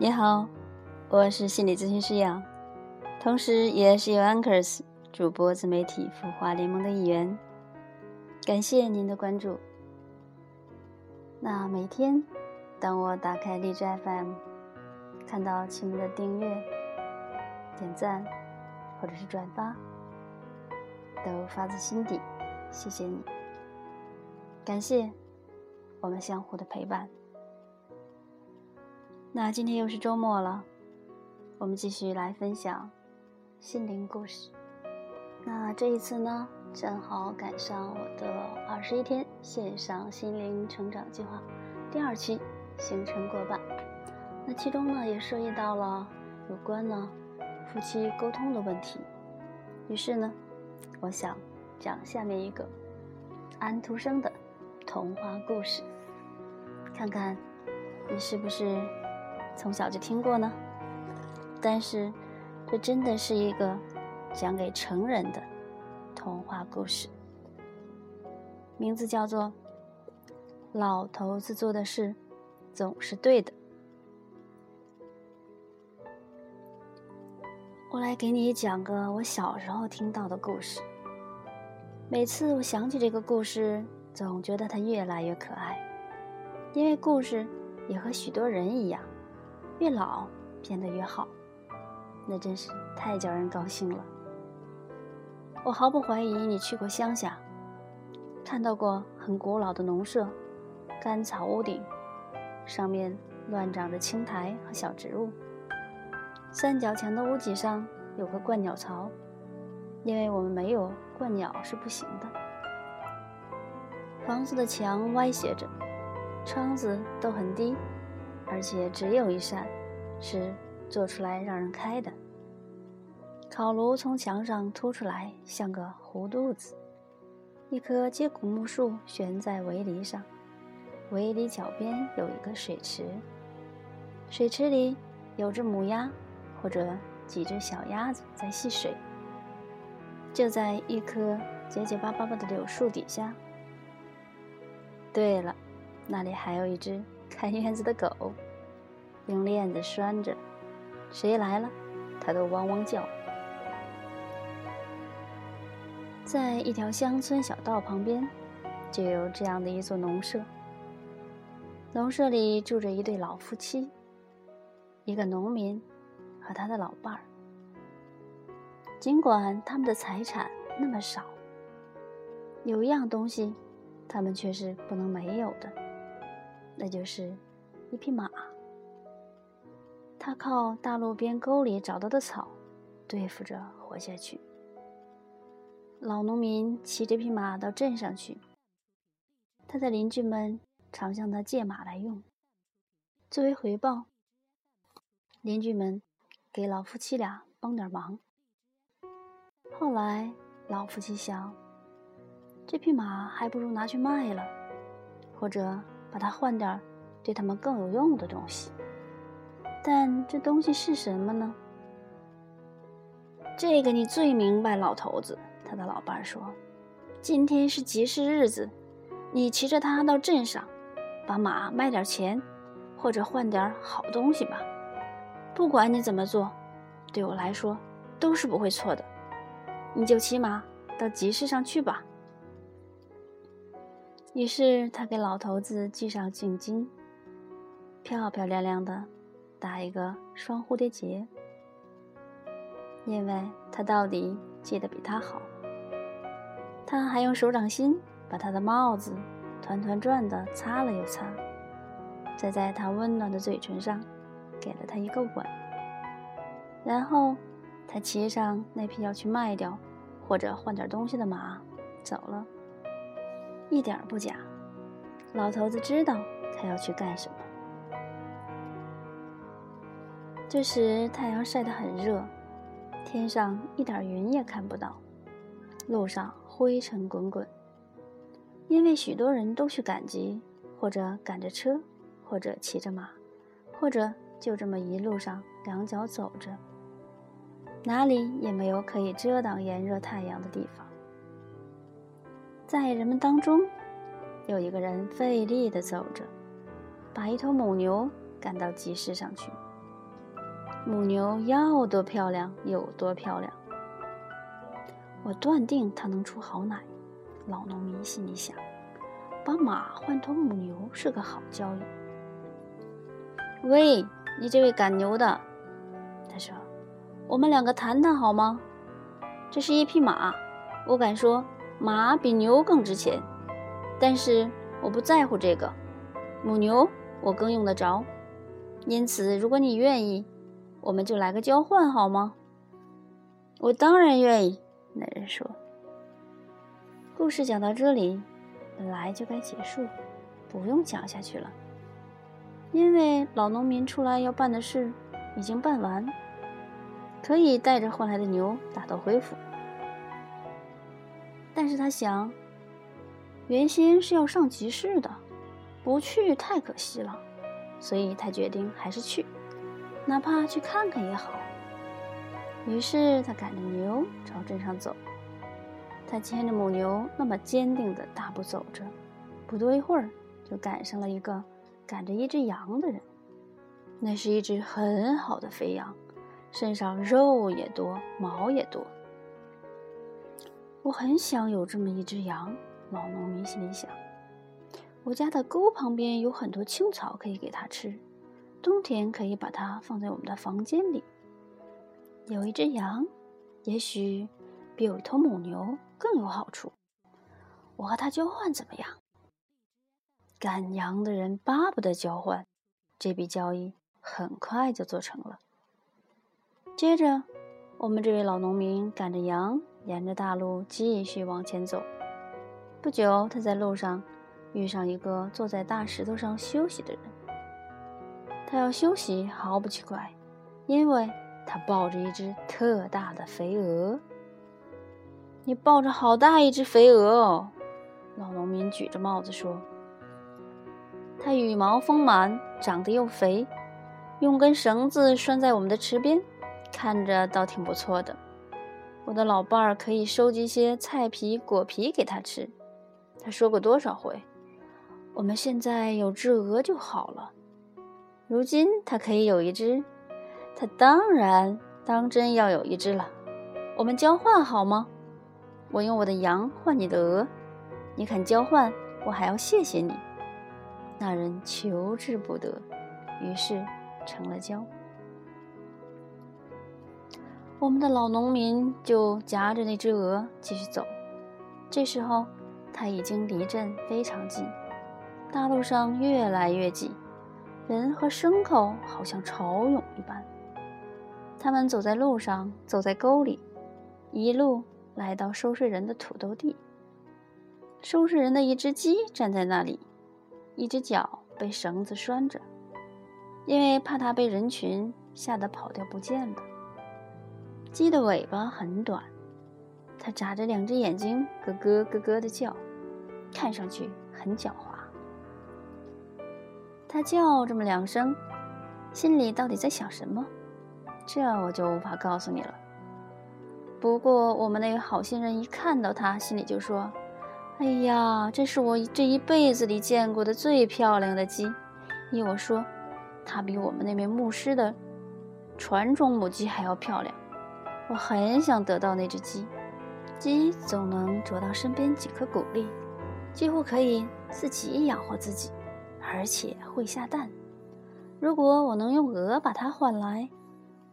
你好，我是心理咨询师杨，同时也是由 Anchors 主播自媒体孵化联盟的一员。感谢您的关注。那每天，当我打开荔枝 FM，看到亲们的订阅、点赞或者是转发，都发自心底谢谢你。感谢我们相互的陪伴。那今天又是周末了，我们继续来分享心灵故事。那这一次呢，正好赶上我的二十一天线上心灵成长计划第二期行程过半。那其中呢，也涉及到了有关呢夫妻沟通的问题。于是呢，我想讲下面一个安徒生的童话故事，看看你是不是。从小就听过呢，但是这真的是一个讲给成人的童话故事，名字叫做《老头子做的事总是对的》。我来给你讲个我小时候听到的故事。每次我想起这个故事，总觉得它越来越可爱，因为故事也和许多人一样。越老变得越好，那真是太叫人高兴了。我毫不怀疑你去过乡下，看到过很古老的农舍，干草屋顶，上面乱长着青苔和小植物。三角墙的屋脊上有个灌鸟槽，因为我们没有灌鸟是不行的。房子的墙歪斜着，窗子都很低。而且只有一扇，是做出来让人开的。烤炉从墙上凸出来，像个糊肚子。一棵接骨木树悬在围篱上，围篱角边有一个水池，水池里有只母鸭，或者几只小鸭子在戏水。就在一棵结结巴巴的柳树底下。对了，那里还有一只。看院子的狗，用链子拴着，谁来了，它都汪汪叫。在一条乡村小道旁边，就有这样的一座农舍。农舍里住着一对老夫妻，一个农民和他的老伴儿。尽管他们的财产那么少，有一样东西，他们却是不能没有的。那就是一匹马，他靠大路边沟里找到的草对付着活下去。老农民骑这匹马到镇上去，他的邻居们常向他借马来用。作为回报，邻居们给老夫妻俩帮点忙。后来，老夫妻想，这匹马还不如拿去卖了，或者……把它换点对他们更有用的东西，但这东西是什么呢？这个你最明白，老头子。他的老伴说：“今天是集市日子，你骑着它到镇上，把马卖点钱，或者换点好东西吧。不管你怎么做，对我来说都是不会错的。你就骑马到集市上去吧。”于是他给老头子系上颈巾，漂漂亮亮的打一个双蝴蝶结，因为他到底系得比他好。他还用手掌心把他的帽子团团转的擦了又擦，再在他温暖的嘴唇上给了他一个吻。然后他骑上那匹要去卖掉或者换点东西的马，走了。一点不假，老头子知道他要去干什么。这时太阳晒得很热，天上一点云也看不到，路上灰尘滚滚。因为许多人都去赶集，或者赶着车，或者骑着马，或者就这么一路上两脚走着，哪里也没有可以遮挡炎热太阳的地方。在人们当中，有一个人费力地走着，把一头母牛赶到集市上去。母牛要多漂亮有多漂亮。我断定它能出好奶。老农民心里想：把马换头母牛是个好交易。喂，你这位赶牛的，他说：“我们两个谈谈好吗？这是一匹马，我敢说马比牛更值钱，但是我不在乎这个。母牛我更用得着，因此如果你愿意，我们就来个交换好吗？”我当然愿意，那人说。故事讲到这里，本来就该结束，不用讲下去了。因为老农民出来要办的事已经办完，可以带着换来的牛打道回府。但是他想，原先是要上集市的，不去太可惜了，所以他决定还是去，哪怕去看看也好。于是他赶着牛朝镇上走。他牵着母牛，那么坚定的大步走着，不多一会儿，就赶上了一个赶着一只羊的人。那是一只很好的肥羊，身上肉也多，毛也多。我很想有这么一只羊，老农民心里想。我家的沟旁边有很多青草可以给它吃，冬天可以把它放在我们的房间里。有一只羊，也许比有一头母牛。更有好处，我和他交换怎么样？赶羊的人巴不得交换，这笔交易很快就做成了。接着，我们这位老农民赶着羊，沿着大路继续往前走。不久，他在路上遇上一个坐在大石头上休息的人。他要休息毫不奇怪，因为他抱着一只特大的肥鹅。你抱着好大一只肥鹅哦，老农民举着帽子说：“它羽毛丰满，长得又肥，用根绳子拴在我们的池边，看着倒挺不错的。我的老伴儿可以收集些菜皮、果皮给他吃。他说过多少回，我们现在有只鹅就好了。如今他可以有一只，他当然当真要有一只了。我们交换好吗？”我用我的羊换你的鹅，你肯交换，我还要谢谢你。那人求之不得，于是成了交。我们的老农民就夹着那只鹅继续走。这时候，他已经离镇非常近，大路上越来越挤，人和牲口好像潮涌一般。他们走在路上，走在沟里，一路。来到收税人的土豆地，收税人的一只鸡站在那里，一只脚被绳子拴着，因为怕它被人群吓得跑掉不见了。鸡的尾巴很短，它眨着两只眼睛，咯咯咯咯的叫，看上去很狡猾。它叫这么两声，心里到底在想什么？这我就无法告诉你了。不过，我们那个好心人一看到它，心里就说：“哎呀，这是我这一辈子里见过的最漂亮的鸡。”依我说，它比我们那位牧师的传种母鸡还要漂亮。我很想得到那只鸡。鸡总能啄到身边几颗谷粒，几乎可以自己养活自己，而且会下蛋。如果我能用鹅把它换来，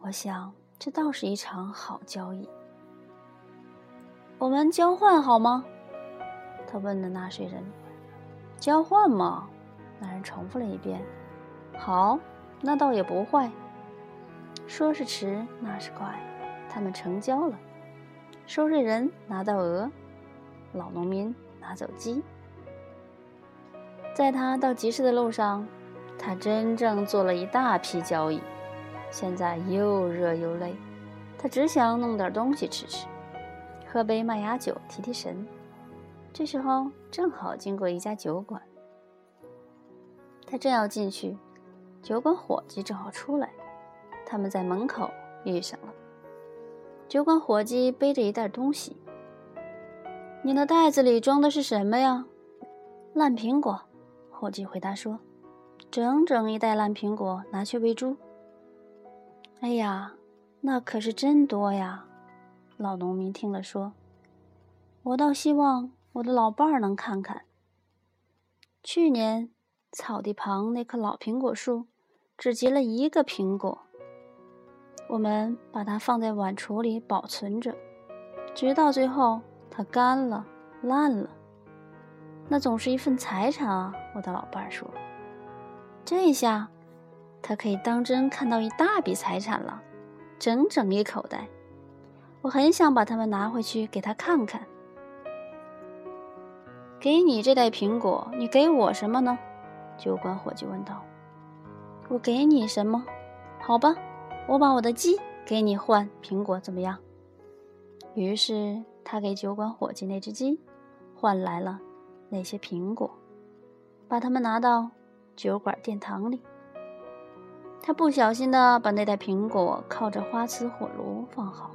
我想这倒是一场好交易。我们交换好吗？他问的纳税人。交换嘛，那人重复了一遍。好，那倒也不坏。说是迟，那是快，他们成交了。收税人拿到鹅，老农民拿走鸡。在他到集市的路上，他真正做了一大批交易。现在又热又累，他只想弄点东西吃吃。喝杯麦芽酒提提神，这时候正好经过一家酒馆，他正要进去，酒馆伙计正好出来，他们在门口遇上了。酒馆伙计背着一袋东西，你的袋子里装的是什么呀？烂苹果，伙计回答说：“整整一袋烂苹果，拿去喂猪。”哎呀，那可是真多呀！老农民听了说：“我倒希望我的老伴儿能看看。去年草地旁那棵老苹果树只结了一个苹果，我们把它放在碗橱里保存着，直到最后它干了、烂了。那总是一份财产啊！”我的老伴儿说：“这下……”他可以当真看到一大笔财产了，整整一口袋。我很想把它们拿回去给他看看。给你这袋苹果，你给我什么呢？酒馆伙计问道。我给你什么？好吧，我把我的鸡给你换苹果，怎么样？于是他给酒馆伙计那只鸡换来了那些苹果，把它们拿到酒馆殿堂里。他不小心的把那袋苹果靠着花瓷火炉放好，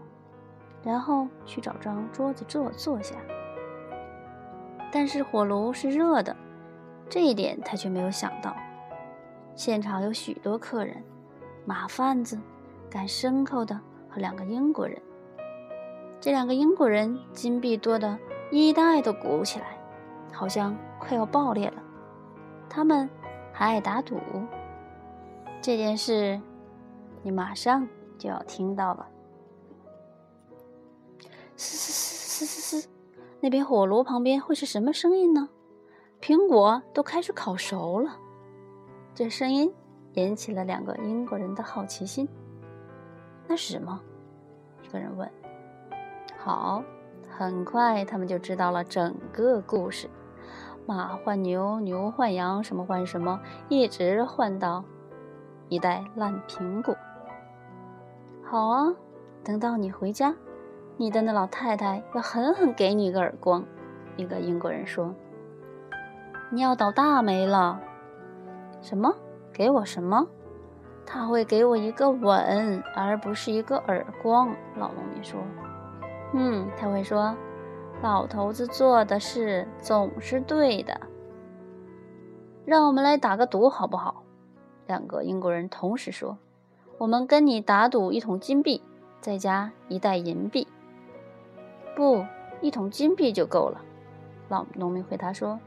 然后去找张桌子坐坐下。但是火炉是热的，这一点他却没有想到。现场有许多客人，马贩子、赶牲口的和两个英国人。这两个英国人金币多的衣袋都鼓起来，好像快要爆裂了。他们还爱打赌。这件事，你马上就要听到了。嘶嘶嘶嘶嘶嘶，那边火炉旁边会是什么声音呢？苹果都开始烤熟了。这声音引起了两个英国人的好奇心。那是什么？一个人问。好，很快他们就知道了整个故事：马换牛，牛换羊，什么换什么，一直换到。一袋烂苹果。好啊，等到你回家，你的那老太太要狠狠给你一个耳光。一个英国人说：“你要倒大霉了。”什么？给我什么？他会给我一个吻，而不是一个耳光。老农民说：“嗯，他会说，老头子做的事总是对的。让我们来打个赌，好不好？”两个英国人同时说：“我们跟你打赌一桶金币，再加一袋银币。”不，一桶金币就够了。老农民回答说：“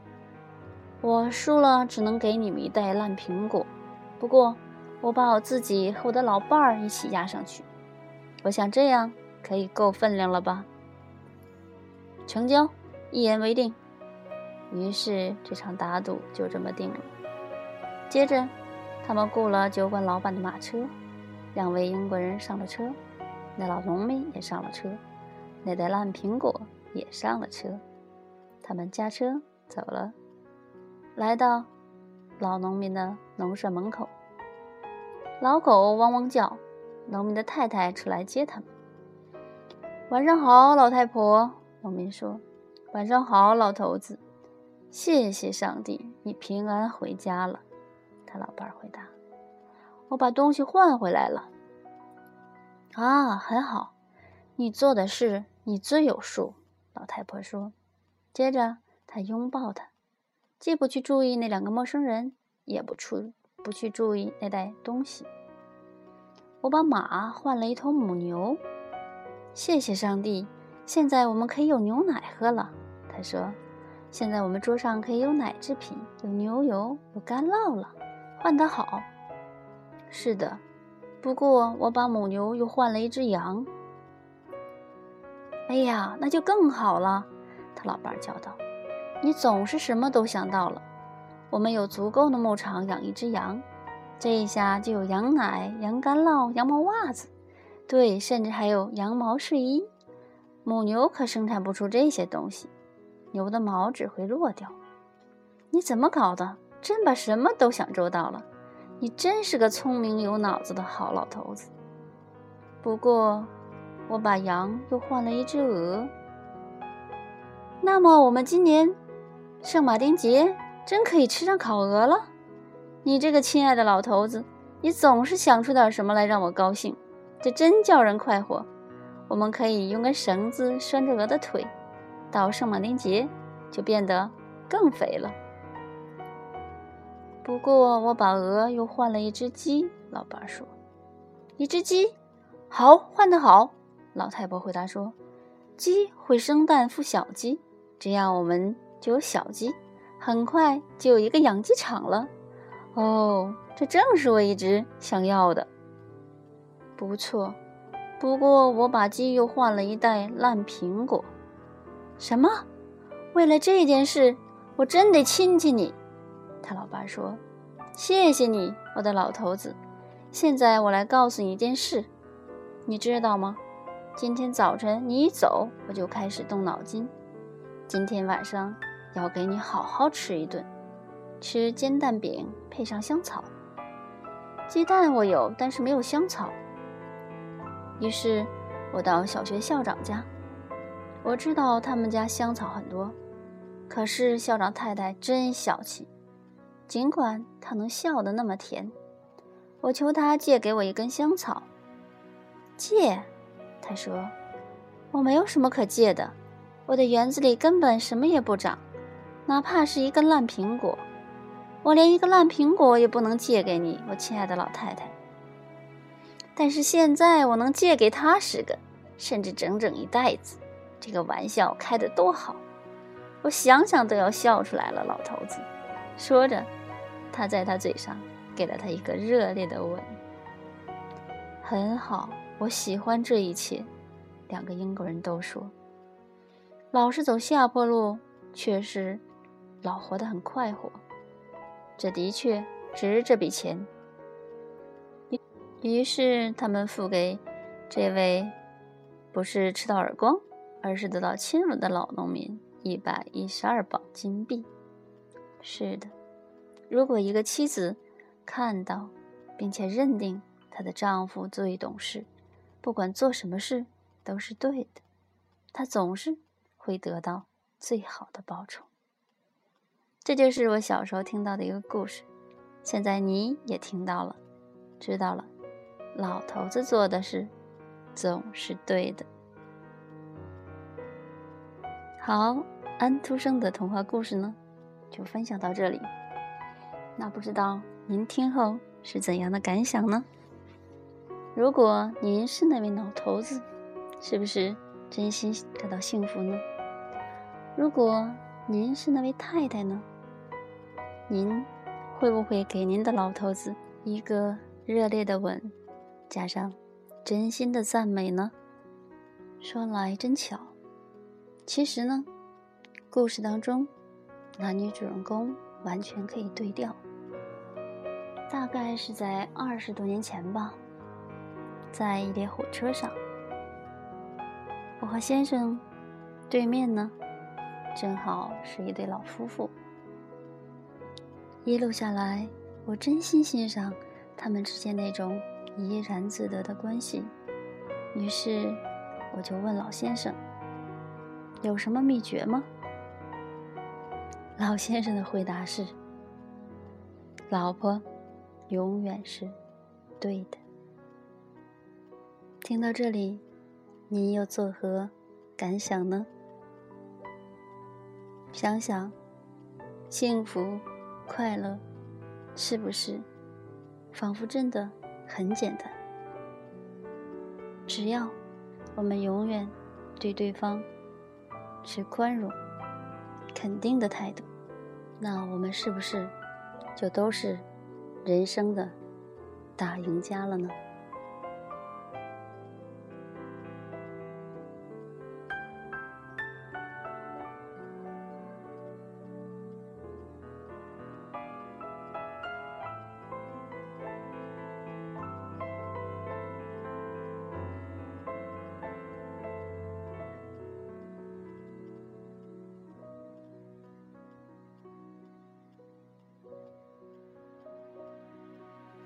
我输了，只能给你们一袋烂苹果。不过，我把我自己和我的老伴儿一起压上去。我想这样可以够分量了吧？”成交，一言为定。于是这场打赌就这么定了。接着。他们雇了酒馆老板的马车，两位英国人上了车，那老农民也上了车，那袋烂苹果也上了车。他们驾车走了，来到老农民的农舍门口。老狗汪汪叫，农民的太太出来接他们。晚上好，老太婆。农民说：“晚上好，老头子。谢谢上帝，你平安回家了。”他老伴儿回答：“我把东西换回来了。”啊，很好，你做的事你最有数。”老太婆说。接着，她拥抱他，既不去注意那两个陌生人，也不出不去注意那袋东西。我把马换了一头母牛。谢谢上帝，现在我们可以有牛奶喝了。他说：“现在我们桌上可以有奶制品，有牛油，有干酪了。”换得好，是的。不过我把母牛又换了一只羊。哎呀，那就更好了！他老伴叫道：“你总是什么都想到了。我们有足够的牧场养一只羊，这一下就有羊奶、羊干酪、羊毛袜子，对，甚至还有羊毛睡衣。母牛可生产不出这些东西，牛的毛只会落掉。你怎么搞的？”真把什么都想周到了，你真是个聪明有脑子的好老头子。不过，我把羊又换了一只鹅。那么，我们今年圣马丁节真可以吃上烤鹅了。你这个亲爱的老头子，你总是想出点什么来让我高兴，这真叫人快活。我们可以用根绳子拴着鹅的腿，到圣马丁节就变得更肥了。不过，我把鹅又换了一只鸡。老伴说：“一只鸡，好，换得好。老太婆回答说：“鸡会生蛋孵小鸡，这样我们就有小鸡，很快就有一个养鸡场了。”哦，这正是我一直想要的。不错，不过我把鸡又换了一袋烂苹果。什么？为了这件事，我真得亲亲你。他老爸说：“谢谢你，我的老头子。现在我来告诉你一件事，你知道吗？今天早晨你一走，我就开始动脑筋。今天晚上要给你好好吃一顿，吃煎蛋饼配上香草。鸡蛋我有，但是没有香草。于是，我到小学校长家。我知道他们家香草很多，可是校长太太真小气。尽管她能笑得那么甜，我求她借给我一根香草。借？她说：“我没有什么可借的，我的园子里根本什么也不长，哪怕是一个烂苹果，我连一个烂苹果也不能借给你，我亲爱的老太太。但是现在我能借给他十个，甚至整整一袋子。这个玩笑开得多好，我想想都要笑出来了。”老头子说着，他在他嘴上给了他一个热烈的吻。很好。我喜欢这一切，两个英国人都说。老是走下坡路，确实老活得很快活。这的确值这笔钱。于是他们付给这位不是吃到耳光，而是得到亲吻的老农民一百一十二磅金币。是的，如果一个妻子看到并且认定她的丈夫最懂事。不管做什么事都是对的，她总是会得到最好的报酬。这就是我小时候听到的一个故事，现在你也听到了，知道了，老头子做的事总是对的。好，安徒生的童话故事呢，就分享到这里。那不知道您听后是怎样的感想呢？如果您是那位老头子，是不是真心感到幸福呢？如果您是那位太太呢？您会不会给您的老头子一个热烈的吻，加上真心的赞美呢？说来真巧，其实呢，故事当中男女主人公完全可以对调。大概是在二十多年前吧。在一列火车上，我和先生对面呢，正好是一对老夫妇。一路下来，我真心欣赏他们之间那种怡然自得的关系。于是，我就问老先生：“有什么秘诀吗？” 老先生的回答是：“老婆永远是对的。”听到这里，您又作何感想呢？想想，幸福、快乐，是不是仿佛真的很简单？只要我们永远对对方持宽容、肯定的态度，那我们是不是就都是人生的大赢家了呢？